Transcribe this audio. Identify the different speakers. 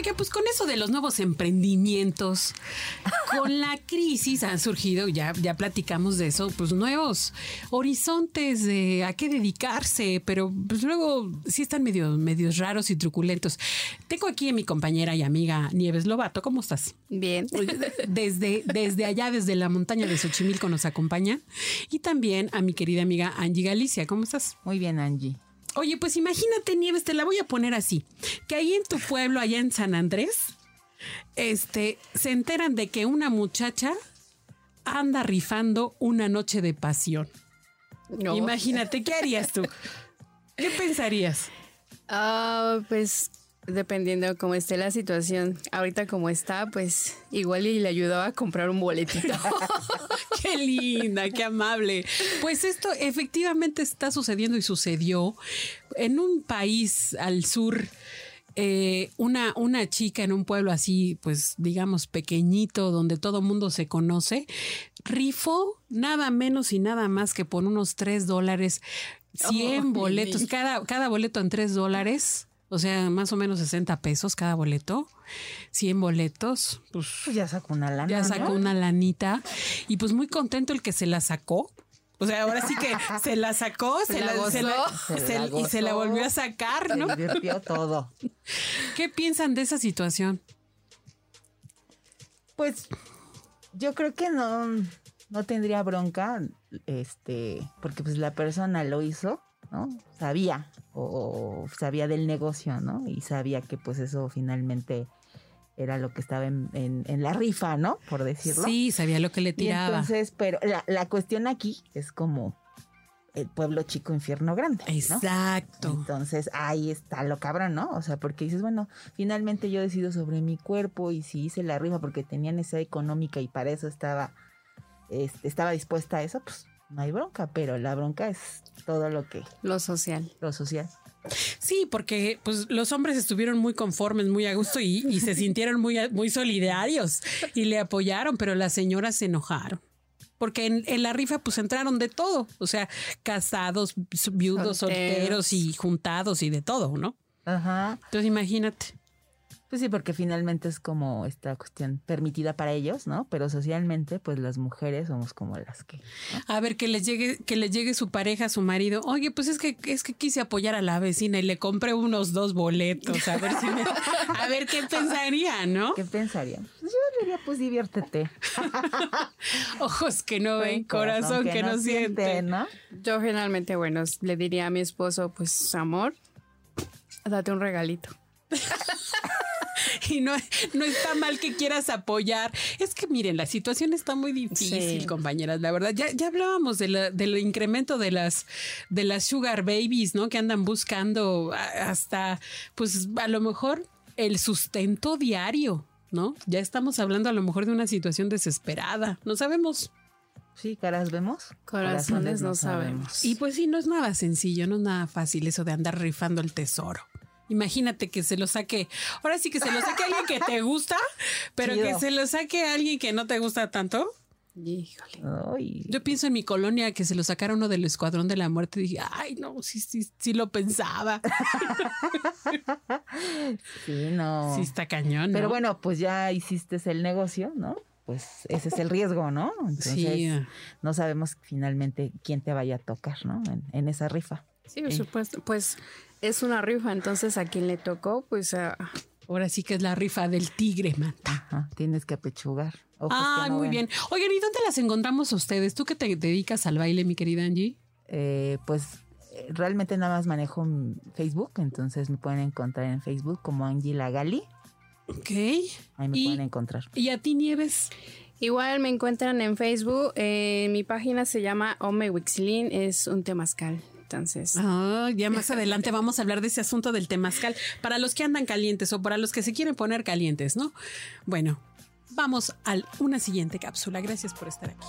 Speaker 1: Oiga, pues con eso de los nuevos emprendimientos, con la crisis han surgido, ya, ya platicamos de eso, pues nuevos horizontes de a qué dedicarse, pero pues luego sí están medio, medios raros y truculentos. Tengo aquí a mi compañera y amiga Nieves Lobato, ¿cómo estás?
Speaker 2: Bien.
Speaker 1: Desde, desde allá, desde la montaña de Xochimilco nos acompaña. Y también a mi querida amiga Angie Galicia, ¿cómo estás?
Speaker 3: Muy bien, Angie.
Speaker 1: Oye, pues imagínate, Nieves, te la voy a poner así, que ahí en tu pueblo, allá en San Andrés, este, se enteran de que una muchacha anda rifando una noche de pasión.
Speaker 2: No.
Speaker 1: Imagínate, ¿qué harías tú? ¿Qué pensarías?
Speaker 2: Ah, pues dependiendo cómo esté la situación. Ahorita como está, pues igual y le ayudaba a comprar un boletito.
Speaker 1: Qué linda, qué amable. Pues esto efectivamente está sucediendo y sucedió en un país al sur. eh, una, una chica en un pueblo así, pues digamos pequeñito, donde todo mundo se conoce, rifó nada menos y nada más que por unos tres dólares, 100
Speaker 2: Oh,
Speaker 1: boletos, cada, cada boleto en tres dólares. O sea, más o menos 60 pesos cada boleto, 100 boletos, pues
Speaker 3: Pues ya sacó una lana.
Speaker 1: ya
Speaker 3: ¿no?
Speaker 1: sacó una lanita y pues muy contento el que se la sacó. O sea, ahora sí que se la sacó, se,
Speaker 2: Se la
Speaker 1: la, se la-
Speaker 2: gozó.
Speaker 1: se-
Speaker 3: Se la
Speaker 1: y se la volvió a sacar, ¿no?
Speaker 3: Se divirtió todo.
Speaker 1: ¿Qué piensan de esa situación?
Speaker 3: Pues yo creo que no, no tendría bronca, este, porque pues la persona lo hizo, ¿no? Sabía o, o sabía del negocio, ¿no? Y sabía que pues eso finalmente era lo que estaba en, en- en la rifa, ¿no? Por decirlo.
Speaker 1: Sí, sabía lo que le
Speaker 3: Y
Speaker 1: tiraba.
Speaker 3: entonces, pero la, la cuestión aquí es como el pueblo chico, infierno grande. ¿no?
Speaker 1: Exacto.
Speaker 3: Entonces ahí está lo cabrón, ¿no? O sea, porque dices, bueno, finalmente yo decido sobre mi cuerpo y si hice la rifa porque tenía necesidad económica y para eso estaba, este, estaba dispuesta a eso, pues no hay bronca, pero la bronca es todo lo que,
Speaker 2: Lo social.
Speaker 3: lo social.
Speaker 1: Sí, porque pues los hombres estuvieron muy conformes, muy a gusto y, y se sintieron muy, muy solidarios y le apoyaron, pero las señoras se enojaron. Porque en, en la rifa pues entraron de todo, o sea, casados, viudos,
Speaker 2: Solteros.
Speaker 1: solteros y juntados y de todo, ¿no?
Speaker 3: Ajá.
Speaker 1: Entonces imagínate.
Speaker 3: Pues sí, porque finalmente es como esta cuestión permitida para ellos, ¿no? Pero socialmente, pues las mujeres somos como las que...
Speaker 1: A ver, que les llegue, que les llegue su pareja, su marido. Oye, pues es que es que quise apoyar a la vecina y le compré unos dos boletos. A ver si me- a ver qué pensaría, ¿no?
Speaker 3: ¿Qué pensarían? Pues yo diría, pues diviértete.
Speaker 1: Ojos que no ven, corazón que, no, siente.
Speaker 3: ¿no?
Speaker 2: Yo generalmente, bueno, le diría a mi esposo, pues amor, date un regalito.
Speaker 1: Y no, no está mal que quieras apoyar. Es que miren, la situación está muy difícil,
Speaker 2: Sí.
Speaker 1: compañeras. La verdad, ya, ya hablábamos de la- del incremento de las, de las sugar babies, ¿no? Que andan buscando hasta, pues a lo mejor el sustento diario, ¿no? Ya estamos hablando a lo mejor de una situación desesperada. No sabemos.
Speaker 3: Sí, caras vemos.
Speaker 2: Corazones no sabemos.
Speaker 1: Y pues sí, no es nada sencillo, no es nada fácil eso de andar rifando el tesoro. Imagínate que se lo saque, ahora sí que se lo saque a alguien que te gusta, pero
Speaker 3: Chido.
Speaker 1: que se lo saque a alguien que no te gusta tanto.
Speaker 2: Híjole.
Speaker 3: Ay,
Speaker 1: Yo pienso en mi colonia que se lo sacara uno del Escuadrón de la Muerte y dije, ay, no, sí, sí, sí lo pensaba.
Speaker 3: sí, no.
Speaker 1: Sí está cañón, ¿no?
Speaker 3: Pero bueno, pues ya hiciste el negocio, ¿no? Pues ese es el riesgo, ¿no? Entonces,
Speaker 1: Sí.
Speaker 3: no sabemos finalmente quién te vaya a tocar, ¿no? En, en esa rifa.
Speaker 2: Sí, por supuesto. Pues es una rifa, entonces a quien le tocó, pues a...
Speaker 1: Ahora sí que es la rifa del tigre, manta.
Speaker 3: Ajá, tienes que apechugar. Ojos que no
Speaker 1: muy
Speaker 3: ven.
Speaker 1: bien. Oigan, ¿y dónde las encontramos a ustedes? ¿Tú que te dedicas al baile, mi querida Angie?
Speaker 3: Eh, pues eh, realmente nada más manejo Facebook, entonces me pueden encontrar en Facebook como Angela Gali.
Speaker 1: Ok.
Speaker 3: Ahí me
Speaker 1: Y-
Speaker 3: pueden encontrar.
Speaker 1: ¿Y a ti, Nieves?
Speaker 2: Igual me encuentran en Facebook. eh, mi página se llama Ome Wixlin, es un temazcal. Entonces,
Speaker 1: Ah, ya más adelante vamos a hablar de ese asunto del temazcal para los que andan calientes o para los que se quieren poner calientes, ¿no? Bueno, vamos a una siguiente cápsula. Gracias por estar aquí.